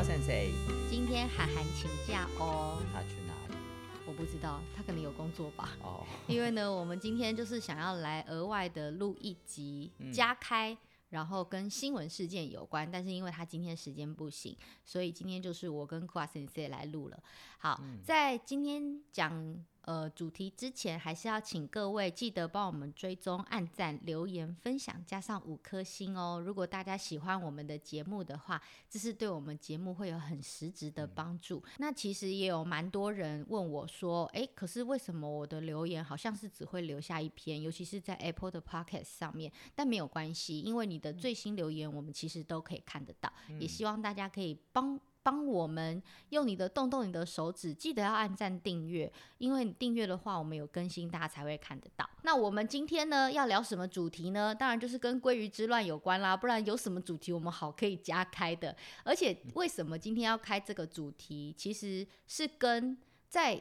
瓜先生，今天涵涵请假哦。他去哪里？我不知道，他可能有工作吧。哦，因为呢，我们今天就是想要来额外的录一集加开，嗯、然后跟新闻事件有关。但是因为他今天时间不行，所以今天就是我跟瓜先生来录了。好，嗯、在今天讲。呃，主题之前还是要请各位记得帮我们追踪、按赞、留言、分享，加上五颗星哦。如果大家喜欢我们的节目的话，这是对我们节目会有很实质的帮助。嗯、那其实也有蛮多人问我说，诶，可是为什么我的留言好像是只会留下一篇，尤其是在 Apple 的 Podcast 上面？但没有关系，因为你的最新留言我们其实都可以看得到。嗯、也希望大家可以帮。帮我们用你的动动你的手指，记得要按赞订阅，因为你订阅的话，我们有更新，大家才会看得到。那我们今天呢，要聊什么主题呢？当然就是跟鲑鱼之乱有关啦，不然有什么主题我们好可以加开的？而且为什么今天要开这个主题，其实是跟在。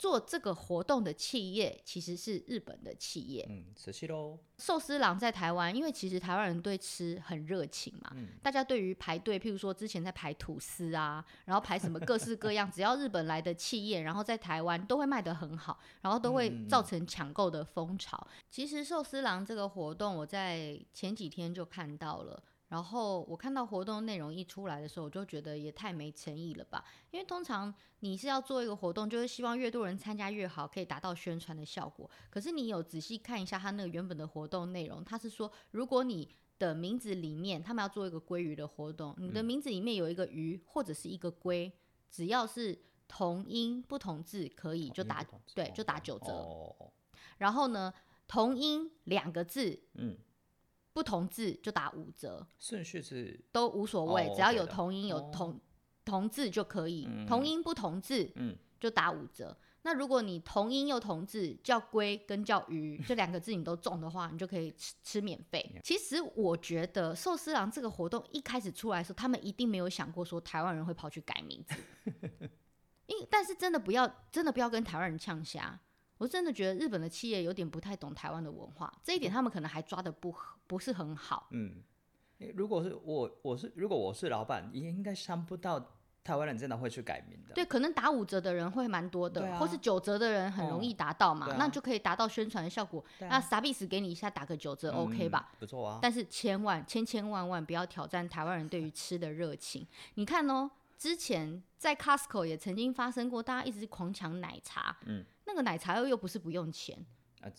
做这个活动的企业其实是日本的企业。嗯，熟悉喽。寿司郎在台湾，因为其实台湾人对吃很热情嘛。嗯。大家对于排队，譬如说之前在排吐司啊，然后排什么各式各样，只要日本来的企业，然后在台湾都会卖得很好，然后都会造成抢购的风潮。其实寿司郎这个活动，我在前几天就看到了。然后我看到活动内容一出来的时候，我就觉得也太没诚意了吧？因为通常你是要做一个活动，就是希望越多人参加越好，可以达到宣传的效果。可是你有仔细看一下他那个原本的活动内容，他是说，如果你的名字里面他们要做一个鲑鱼的活动，你的名字里面有一个鱼或者是一个龟，只要是同音不同字，可以就打对，就打九折。然后呢，同音两个字，嗯。不同字就打五折，顺序是都无所谓，只要有同音有同同字就可以，同音不同字，嗯，就打五折。那如果你同音又同字，叫龟跟叫鱼 这两个字你都中的话，你就可以吃吃免费。其实我觉得寿司郎这个活动一开始出来的时候，他们一定没有想过说台湾人会跑去改名字，因但是真的不要真的不要跟台湾人呛虾。我真的觉得日本的企业有点不太懂台湾的文化，这一点他们可能还抓的不不是很好。嗯，如果是我，我是如果我是老板，也应该想不到台湾人真的会去改名的。对，可能打五折的人会蛮多的，啊、或是九折的人很容易达到嘛，那就可以达到宣传的效果。啊、那傻逼死给你一下打个九折，OK 吧？不错啊。但是千万千千万万不要挑战台湾人对于吃的热情。你看哦，之前在 Costco 也曾经发生过，大家一直狂抢奶茶。嗯。那个奶茶又又不是不用钱，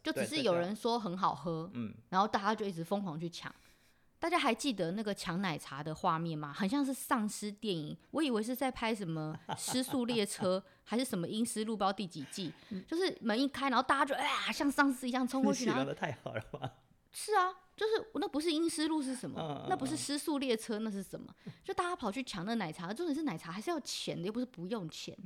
就只是有人说很好喝，嗯，然后大家就一直疯狂去抢。大家还记得那个抢奶茶的画面吗？很像是丧尸电影，我以为是在拍什么《失速列车》还是什么《阴尸路》包第几季，就是门一开，然后大家就哎呀像丧尸一样冲过去，然后太好了吧？是啊。就是那不是阴湿路是什么？那不是失速列车，那是什么？就大家跑去抢那奶茶，重点是奶茶还是要钱的，又不是不用钱。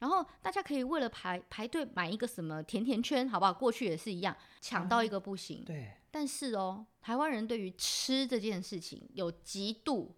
然后大家可以为了排排队买一个什么甜甜圈，好不好？过去也是一样，抢到一个不行。对。但是哦，台湾人对于吃这件事情有极度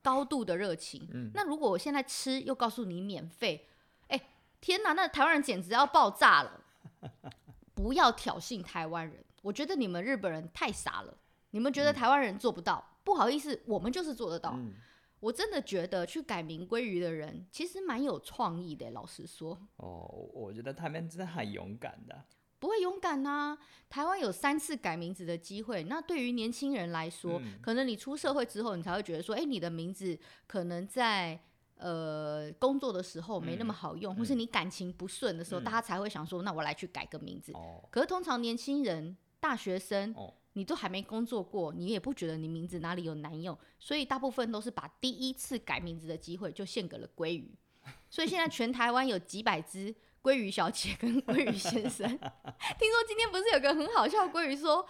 高度的热情。那如果我现在吃又告诉你免费，哎，天哪，那台湾人简直要爆炸了！不要挑衅台湾人，我觉得你们日本人太傻了。你们觉得台湾人做不到？嗯、不好意思，我们就是做得到。嗯、我真的觉得去改名鲑鱼的人其实蛮有创意的。老实说，哦，我觉得他们真的很勇敢的。不会勇敢啊！台湾有三次改名字的机会。那对于年轻人来说，嗯、可能你出社会之后，你才会觉得说，哎、欸，你的名字可能在呃工作的时候没那么好用，嗯、或是你感情不顺的时候，嗯、大家才会想说，那我来去改个名字。哦、可是通常年轻人、大学生。哦你都还没工作过，你也不觉得你名字哪里有难用，所以大部分都是把第一次改名字的机会就献给了鲑鱼。所以现在全台湾有几百只鲑鱼小姐跟鲑鱼先生。听说今天不是有个很好笑的鲑鱼说，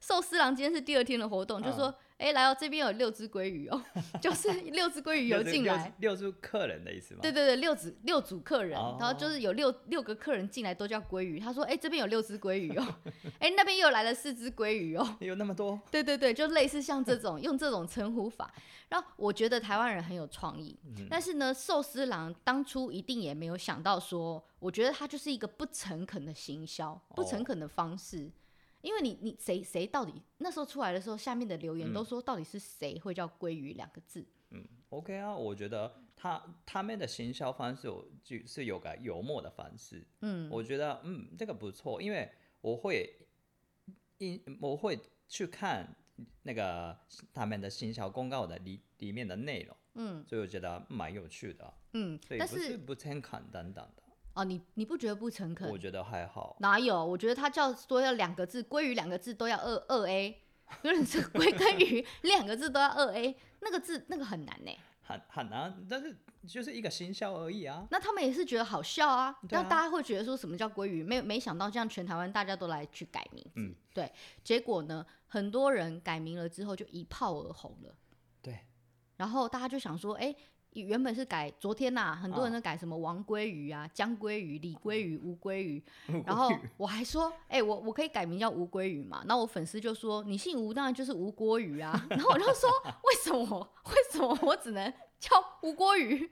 寿司郎今天是第二天的活动，就说。哎、欸，来哦这边有六只鲑鱼哦，就是六只鲑鱼游进来，六组客人的意思吗？对对对，六组六组客人，哦、然后就是有六六个客人进来都叫鲑鱼。他说，哎、欸，这边有六只鲑鱼哦，哎、欸，那边又来了四只鲑鱼哦，有那么多？对对对，就类似像这种用这种称呼法。然后我觉得台湾人很有创意，嗯、但是呢，寿司郎当初一定也没有想到说，我觉得他就是一个不诚恳的行销，不诚恳的方式。因为你你谁谁到底那时候出来的时候，下面的留言都说到底是谁会叫鲑鱼两个字？嗯，OK 啊，我觉得他他们的行销方式有就是有个幽默的方式，嗯，我觉得嗯这个不错，因为我会因我会去看那个他们的行销公告的里里面的内容，嗯，所以我觉得蛮有趣的，嗯，所以不是不诚恳等等的。哦，你你不觉得不诚恳？我觉得还好。哪有？我觉得他叫说要两个字，鲑鱼两个字都要二二 A，就是鲑跟鱼 两个字都要二 A，那个字那个很难呢。很很难，但是就是一个行销而已啊。那他们也是觉得好笑啊，那、啊、大家会觉得说什么叫鲑鱼？没没想到这样全台湾大家都来去改名字，嗯、对，结果呢，很多人改名了之后就一炮而红了。对，然后大家就想说，哎、欸。原本是改昨天呐、啊，很多人都改什么王鲑鱼啊、江鲑鱼、李鲑鱼、吴鲑鱼，然后我还说，哎、欸，我我可以改名叫吴鲑鱼嘛？那我粉丝就说，你姓吴，当然就是吴郭鱼啊。然后我就说，为什么？为什么我只能叫吴郭鱼？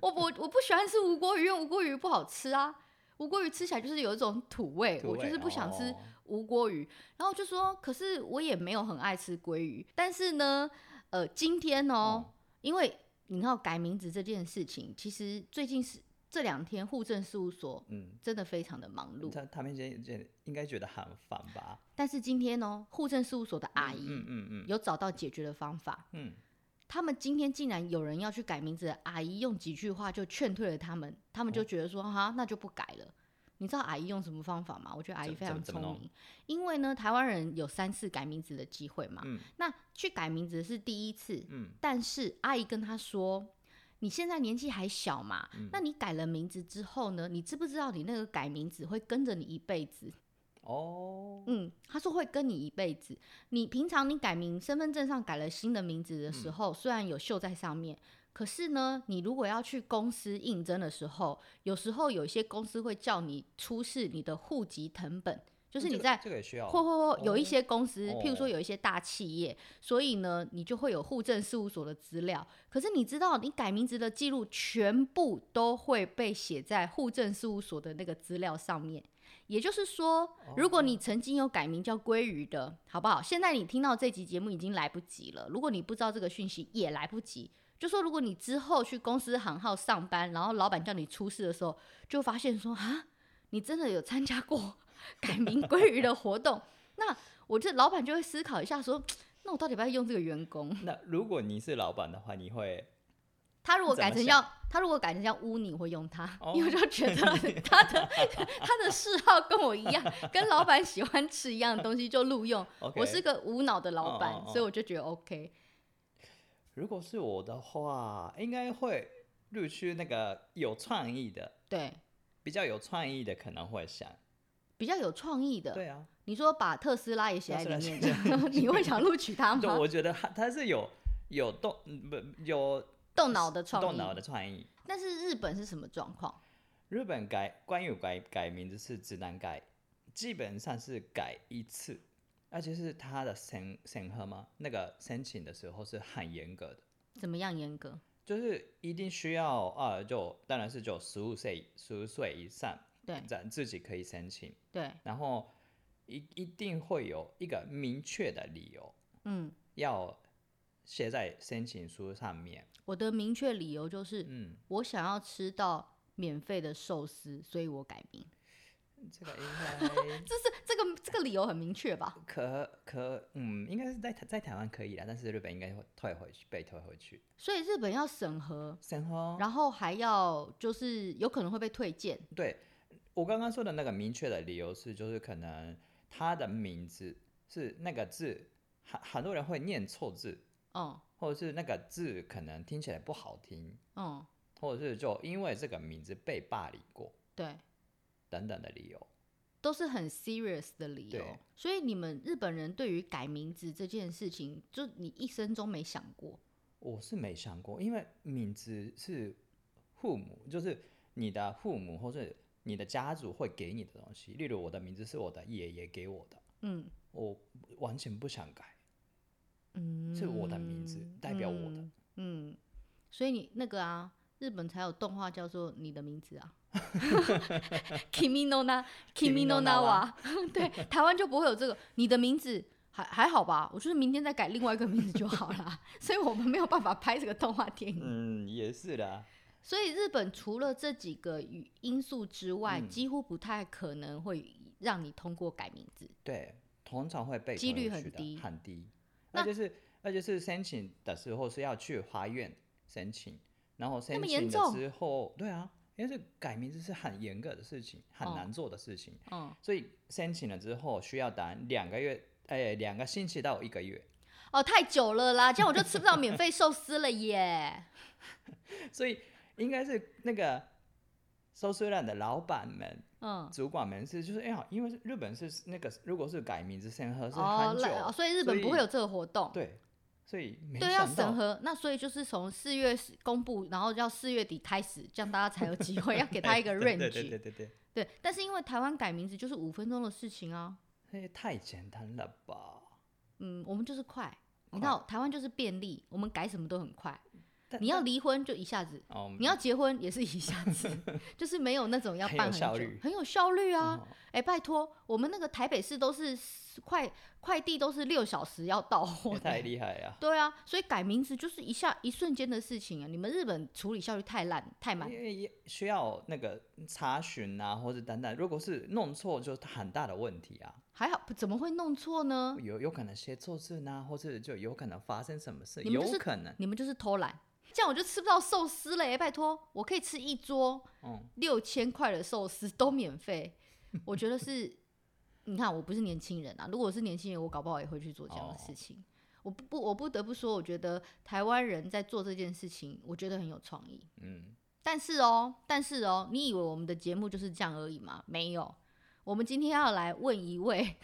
我我我不喜欢吃吴郭鱼，因为吴郭鱼不好吃啊。吴郭鱼吃起来就是有一种土味，土味我就是不想吃吴郭鱼。然后就说，可是我也没有很爱吃鲑鱼。但是呢，呃，今天哦，嗯、因为。你要改名字这件事情，其实最近是这两天户政事务所，嗯，真的非常的忙碌。他他们现在应该觉得很烦吧？但是今天呢，户政事务所的阿姨，嗯嗯嗯，有找到解决的方法。嗯，他们今天竟然有人要去改名字的阿姨，用几句话就劝退了他们，他们就觉得说，哈，那就不改了。你知道阿姨用什么方法吗？我觉得阿姨非常聪明，因为呢，台湾人有三次改名字的机会嘛。嗯。那去改名字是第一次。嗯。但是阿姨跟他说：“你现在年纪还小嘛，嗯、那你改了名字之后呢？你知不知道你那个改名字会跟着你一辈子？”哦。嗯，他说会跟你一辈子。你平常你改名，身份证上改了新的名字的时候，嗯、虽然有绣在上面。可是呢，你如果要去公司应征的时候，有时候有一些公司会叫你出示你的户籍成本，就是你在这个也需要，或或或有一些公司，譬如说有一些大企业，所以呢，你就会有户政事务所的资料。可是你知道，你改名字的记录全部都会被写在户政事务所的那个资料上面。也就是说，如果你曾经有改名叫鲑鱼的，好不好？现在你听到这集节目已经来不及了。如果你不知道这个讯息，也来不及。就说，如果你之后去公司行号上班，然后老板叫你出事的时候，就发现说啊，你真的有参加过 改名归鱼的活动，那我这老板就会思考一下说，那我到底要不要用这个员工？那如果你是老板的话，你会？他如果改成叫他如果改成叫污泥，会用他，哦、因为就觉得他的他的嗜好跟我一样，跟老板喜欢吃一样的东西就录用。我是个无脑的老板，哦哦哦，所以我就觉得 OK。如果是我的话，应该会录取那个有创意的，对，比较有创意的可能会想，比较有创意的，对啊，你说把特斯拉也写在里面，你会想录取他吗？对我觉得他他是有有动不有动脑的创意，动脑的创意。但是日本是什么状况？日本改关于改改名字是只能改，基本上是改一次。而且是他的审审核吗？那个申请的时候是很严格的。怎么样严格？就是一定需要啊，就当然是就十五岁十五岁以上，对，咱自己可以申请。对。然后一一定会有一个明确的理由，嗯，要写在申请书上面。我的明确理由就是，嗯，我想要吃到免费的寿司，所以我改名。这个应该，这是这个这个理由很明确吧？可可，嗯，应该是在在台湾可以啦，但是日本应该会退回去，被退回去。所以日本要审核，审核，然后还要就是有可能会被退件。对，我刚刚说的那个明确的理由是，就是可能他的名字是那个字，很很多人会念错字，嗯，或者是那个字可能听起来不好听，嗯，或者是就因为这个名字被霸凌过，对。等等的理由，都是很 serious 的理由。所以你们日本人对于改名字这件事情，就你一生中没想过？我是没想过，因为名字是父母，就是你的父母或者你的家族会给你的东西。例如我的名字是我的爷爷给我的，嗯，我完全不想改，嗯，是我的名字代表我的，嗯，嗯，所以你那个啊，日本才有动画叫做《你的名字》啊。Kimi no na，Kimi no nawa，对，台湾就不会有这个。你的名字还还好吧？我就是明天再改另外一个名字就好了。所以我们没有办法拍这个动画电影。嗯，也是的。所以日本除了这几个因素之外，嗯、几乎不太可能会让你通过改名字。对，通常会被几率很低，很低。那就是，那就是申请的时候是要去法院申请，然后申请了之后，对啊。因为这改名字是很严格的事情，很难做的事情，嗯，所以申请了之后需要等两个月，哎，两个星期到一个月。哦，太久了啦，这样我就吃不到免费寿司了耶。所以应该是那个寿司店的老板们，嗯，主管们是就是哎呀，因为日本是那个如果是改名字审核是很久，哦，所以日本不会有这个活动，对。所以对，要审核，那所以就是从四月公布，然后要四月底开始，这样大家才有机会，要给他一个 range。对对对对对。对，但是因为台湾改名字就是五分钟的事情啊。那也太简单了吧？嗯，我们就是快，你知道台湾就是便利，我们改什么都很快。你要离婚就一下子，你要结婚也是一下子，就是没有那种要办很久，很有效率啊！哎，拜托，我们那个台北市都是快快递都是六小时要到货，太厉害呀！对啊，所以改名字就是一下一瞬间的事情啊！你们日本处理效率太烂太慢，因为需要那个查询啊，或者等等，如果是弄错，就是很大的问题啊。还好，怎么会弄错呢？有有可能写错字呢，或者就有可能发生什么事，有可能，你们就是偷懒。这样我就吃不到寿司了耶！拜托，我可以吃一桌六千块的寿司都免费。我觉得是，你看我不是年轻人啊，如果我是年轻人，我搞不好也会去做这样的事情。哦、我不不，我不得不说，我觉得台湾人在做这件事情，我觉得很有创意。嗯，但是哦，但是哦，你以为我们的节目就是这样而已吗？没有，我们今天要来问一位，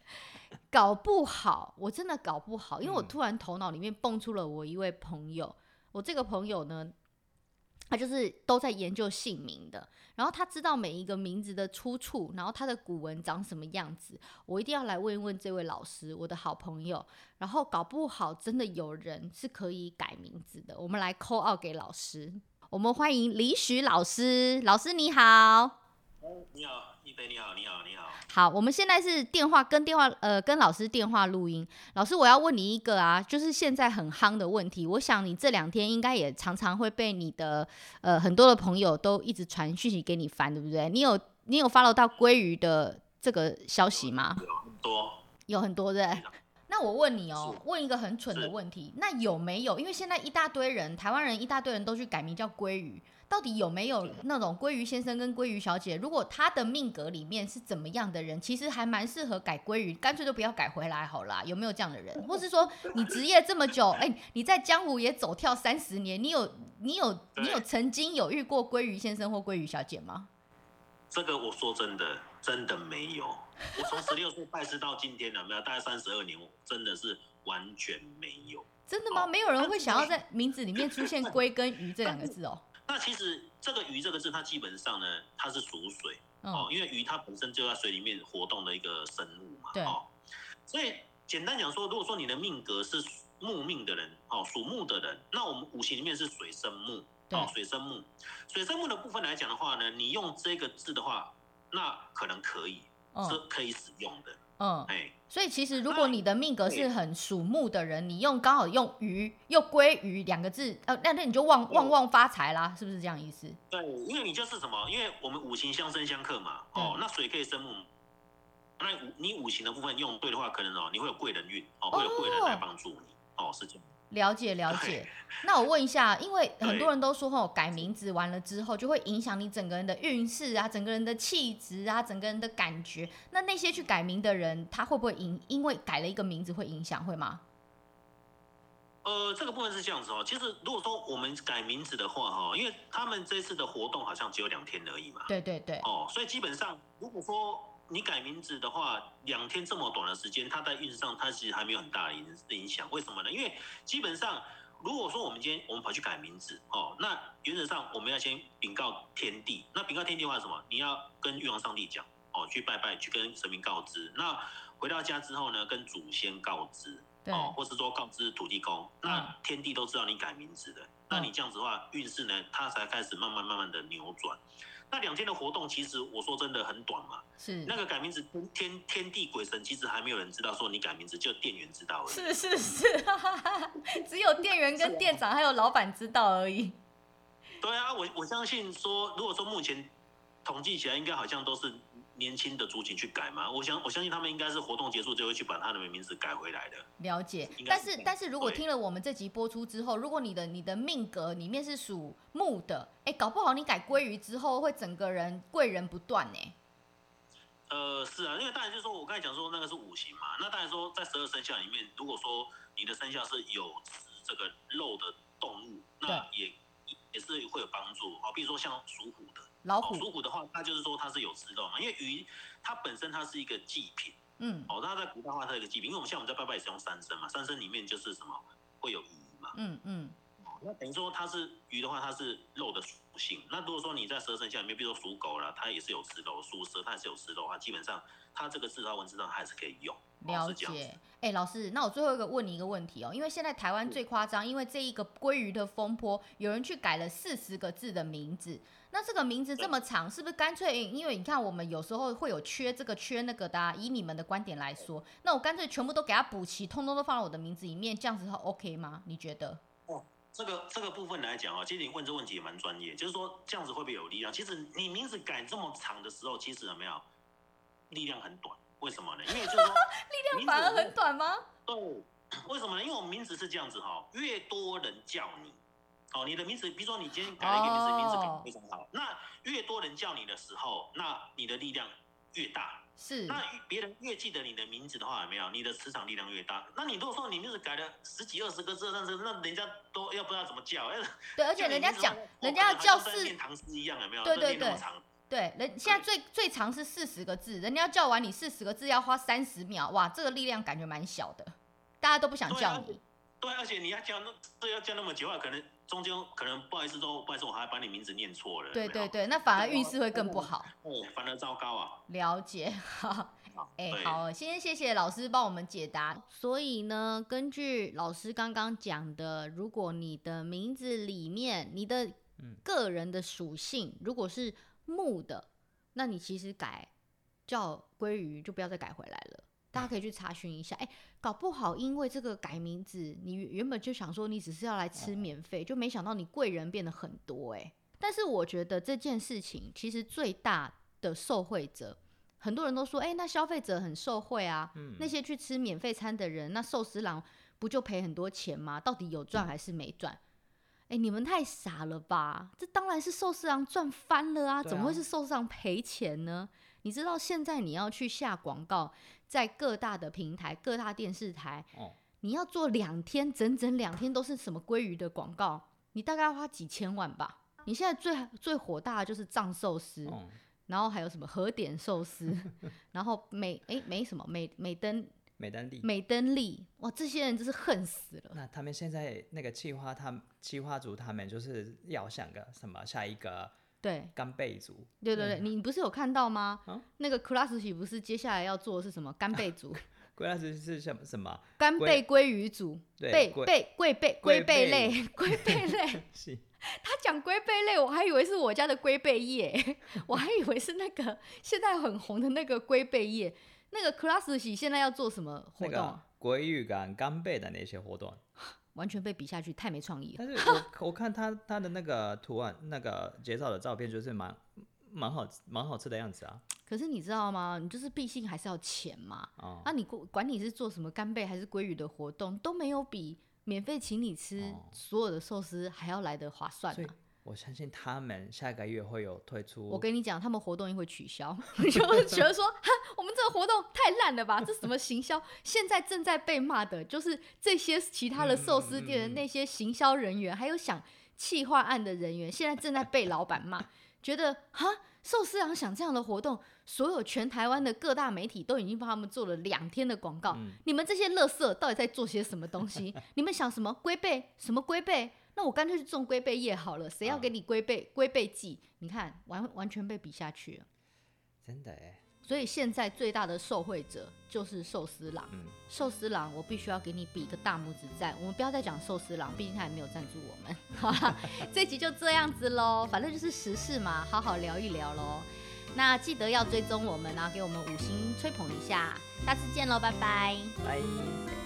搞不好我真的搞不好，因为我突然头脑里面蹦出了我一位朋友。我这个朋友呢，他就是都在研究姓名的，然后他知道每一个名字的出处，然后他的古文长什么样子。我一定要来问一问这位老师，我的好朋友。然后搞不好真的有人是可以改名字的，我们来扣二给老师。我们欢迎李许老师，老师你好。你好，一菲你好，你好，你好。好，我们现在是电话跟电话，呃，跟老师电话录音。老师，我要问你一个啊，就是现在很夯的问题。我想你这两天应该也常常会被你的呃很多的朋友都一直传讯息给你烦，对不对？你有你有 follow 到鲑鱼的这个消息吗？有很多，有很多对。那我问你哦，问一个很蠢的问题，那有没有？因为现在一大堆人，台湾人一大堆人都去改名叫鲑鱼。到底有没有那种鲑鱼先生跟鲑鱼小姐？如果他的命格里面是怎么样的人，其实还蛮适合改鲑鱼，干脆就不要改回来好啦。有没有这样的人？或是说你职业这么久，哎、欸，你在江湖也走跳三十年，你有你有你有曾经有遇过鲑鱼先生或鲑鱼小姐吗？这个我说真的，真的没有。我从十六岁拜师到今天了，没有大概三十二年，我真的是完全没有。真的吗？哦、没有人会想要在名字里面出现“鲑”跟“鱼”这两个字哦。那其实这个“鱼”这个字，它基本上呢，它是属水哦，因为鱼它本身就在水里面活动的一个生物嘛，哦，所以简单讲说，如果说你的命格是木命的人，哦，属木的人，那我们五行里面是水生木，哦，水生木，水生木的部分来讲的话呢，你用这个字的话，那可能可以是可以使用的。嗯，哎，所以其实如果你的命格是很属木的人，你用刚好用鱼又归鱼两个字，呃，那那你就旺旺旺发财啦，是不是这样意思？对，因为你就是什么？因为我们五行相生相克嘛，哦，那水可以生木，那你五行的部分用对的话，可能哦，你会有贵人运，哦，会有贵人来帮助你，哦，是这样。了解了解，那我问一下，因为很多人都说吼，改名字完了之后就会影响你整个人的运势啊，整个人的气质啊，整个人的感觉。那那些去改名的人，他会不会影？因为改了一个名字会影响，会吗？呃，这个部分是这样子哦。其实如果说我们改名字的话哈，因为他们这次的活动好像只有两天而已嘛。对对对。哦，所以基本上如果说。你改名字的话，两天这么短的时间，它在运势上它其实还没有很大的影影响。为什么呢？因为基本上，如果说我们今天我们跑去改名字哦，那原则上我们要先禀告天地。那禀告天地的话是什么？你要跟玉皇上帝讲哦，去拜拜，去跟神明告知。那回到家之后呢，跟祖先告知哦，或是说告知土地公，那天地都知道你改名字的，嗯、那你这样子的话，运势呢，它才开始慢慢慢慢的扭转。那两天的活动，其实我说真的很短嘛。是。那个改名字，天天地鬼神，其实还没有人知道说你改名字，就店员知道而已。是是是，只有店员跟店长还有老板知道而已。对啊，我我相信说，如果说目前统计起来，应该好像都是。年轻的族群去改吗？我想，我相信他们应该是活动结束就会去把他的名字改回来的。了解，但是但是如果听了我们这集播出之后，如果你的你的命格里面是属木的，哎，搞不好你改鲑鱼之后会整个人贵人不断呢。呃，是啊，因为当然就是说我刚才讲说那个是五行嘛，那当然说在十二生肖里面，如果说你的生肖是有这个肉的动物，那也也是会有帮助啊。比如说像属虎的。老虎，属虎的话，它就是说它是有吃肉嘛，因为鱼它本身它是一个祭品，嗯，哦，它在古代的话它是一个祭品，因为我们像我们在拜拜也是用三牲嘛，三牲里面就是什么会有鱼嘛，嗯嗯，那等于说它是鱼的话，它是肉的属性。那如果说你在十二生肖里面，比如说属狗了，它也是有吃肉；属蛇它也是有吃肉的话，基本上它这个字号文字上还是可以用。了解，哎、欸，老师，那我最后一个问你一个问题哦，因为现在台湾最夸张，因为这一个鲑鱼的风波，有人去改了四十个字的名字。那这个名字这么长，是不是干脆？因为你看，我们有时候会有缺这个缺那个的啊。以你们的观点来说，那我干脆全部都给它补齐，通通都放到我的名字里面，这样子 OK 吗？你觉得？哦，这个这个部分来讲啊，其实你问这问题也蛮专业，就是说这样子会不会有力量？其实你名字改这么长的时候，其实有没有力量很短？为什么呢？因为就是说 力量反而很短吗？对，为什么呢？因为我们名字是这样子哈，越多人叫你。哦，你的名字，比如说你今天改了一个名字，名字非常好，那越多人叫你的时候，那你的力量越大。是。那别人越记得你的名字的话，有没有？你的磁场力量越大。那你如果说你名字改了十几二十个字，但是那人家都要不知道怎么叫。对，而且人家讲，人家要叫四，念唐诗一样，有没有？对对对。对，人现在最最长是四十个字，人家要叫完你四十个字要花三十秒，哇，这个力量感觉蛮小的，大家都不想叫你。对，而且你要叫那这要叫那么久啊，可能中间可能不好意思说，不好意思，我还把你名字念错了。对对对，那反而运势会更不好。哦，反而糟糕啊。了解，好，哎，好，先谢谢老师帮我们解答。所以呢，根据老师刚刚讲的，如果你的名字里面你的个人的属性如果是木的，那你其实改叫鲑鱼就不要再改回来了。大家可以去查询一下，哎、欸，搞不好因为这个改名字，你原本就想说你只是要来吃免费，就没想到你贵人变得很多哎、欸。但是我觉得这件事情其实最大的受惠者，很多人都说，哎、欸，那消费者很受惠啊，嗯、那些去吃免费餐的人，那寿司郎不就赔很多钱吗？到底有赚还是没赚？哎、欸，你们太傻了吧？这当然是寿司郎赚翻了啊，怎么会是寿司郎赔钱呢？你知道现在你要去下广告，在各大的平台、各大电视台，哦、你要做两天，整整两天都是什么鲑鱼的广告，你大概要花几千万吧？你现在最最火大的就是藏寿司，哦、然后还有什么和点寿司，然后美哎没什么美美登美登利美登利，哇，这些人真是恨死了。那他们现在那个计划，他计划组他们就是要想个什么下一个。对，干贝族。对对对，你不是有看到吗？啊、那个 Kurashi 不是接下来要做的是什么干贝族？Kurashi 是什么什么？干贝鲑鱼族。贝贝龟贝龟贝类龟贝类。是。他讲龟贝类，我还以为是我家的龟贝叶，我还以为是那个现在很红的那个龟贝叶。那个 Kurashi 现在要做什么活动？鲑鱼干干贝的那些活动。完全被比下去，太没创意了。但是我 我看他他的那个图案，那个介绍的照片，就是蛮蛮好蛮好吃的样子啊。可是你知道吗？你就是毕竟还是要钱嘛。啊、你管你是做什么干贝还是鲑鱼的活动，都没有比免费请你吃所有的寿司还要来的划算、啊。我相信他们下个月会有推出。我跟你讲，他们活动也会取消，就觉得说，哈，我们这个活动太烂了吧？这什么行销？现在正在被骂的就是这些其他的寿司店的那些行销人员，还有想企划案的人员，现在正在被老板骂，觉得哈，寿司郎想这样的活动，所有全台湾的各大媒体都已经帮他们做了两天的广告，你们这些乐色到底在做些什么东西？你们想什么龟背？什么龟背？那我干脆去种龟背叶好了，谁要给你龟背龟背剂？你看，完完全被比下去了，真的哎。所以现在最大的受惠者就是寿司郎。嗯，寿司郎，我必须要给你比一个大拇指赞。我们不要再讲寿司郎，毕竟他也没有赞助我们。好吧，这集就这样子喽，反正就是时事嘛，好好聊一聊喽。那记得要追踪我们啊，给我们五星吹捧一下。下次见喽，拜拜。拜。